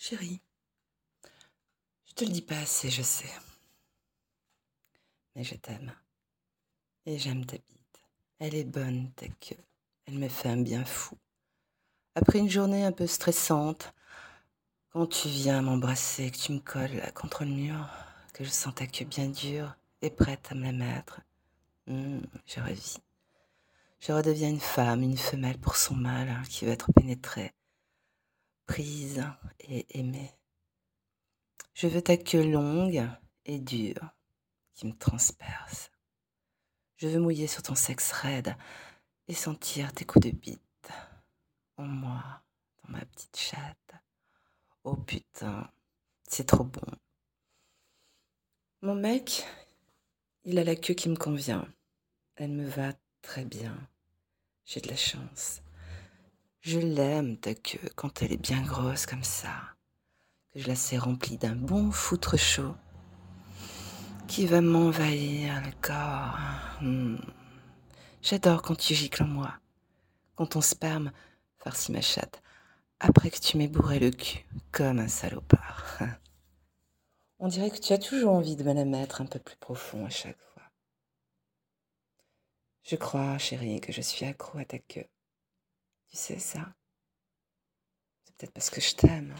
Chérie, je te le dis pas assez, je sais. Mais je t'aime. Et j'aime ta bite. Elle est bonne, ta queue. Elle me fait un bien fou. Après une journée un peu stressante, quand tu viens m'embrasser, que tu me colles contre le mur, que je sens ta queue bien dure et prête à me la mettre, hum, je revis. Je redeviens une femme, une femelle pour son mâle hein, qui veut être pénétrée, prise et aimée. Je veux ta queue longue et dure qui me transperce. Je veux mouiller sur ton sexe raide et sentir tes coups de bite en moi, dans ma petite chatte. Oh putain, c'est trop bon. Mon mec, il a la queue qui me convient. Elle me va très bien. J'ai de la chance. Je l'aime, ta queue, quand elle est bien grosse comme ça. Que je la sais remplie d'un bon foutre chaud qui va m'envahir le corps. Hmm. J'adore quand tu gicles en moi, quand ton sperme farcit ma chatte, après que tu m'aies bourré le cul comme un salopard. On dirait que tu as toujours envie de me la mettre un peu plus profond à chaque fois. Je crois, chérie, que je suis accro à ta queue. Tu sais ça C'est peut-être parce que je t'aime.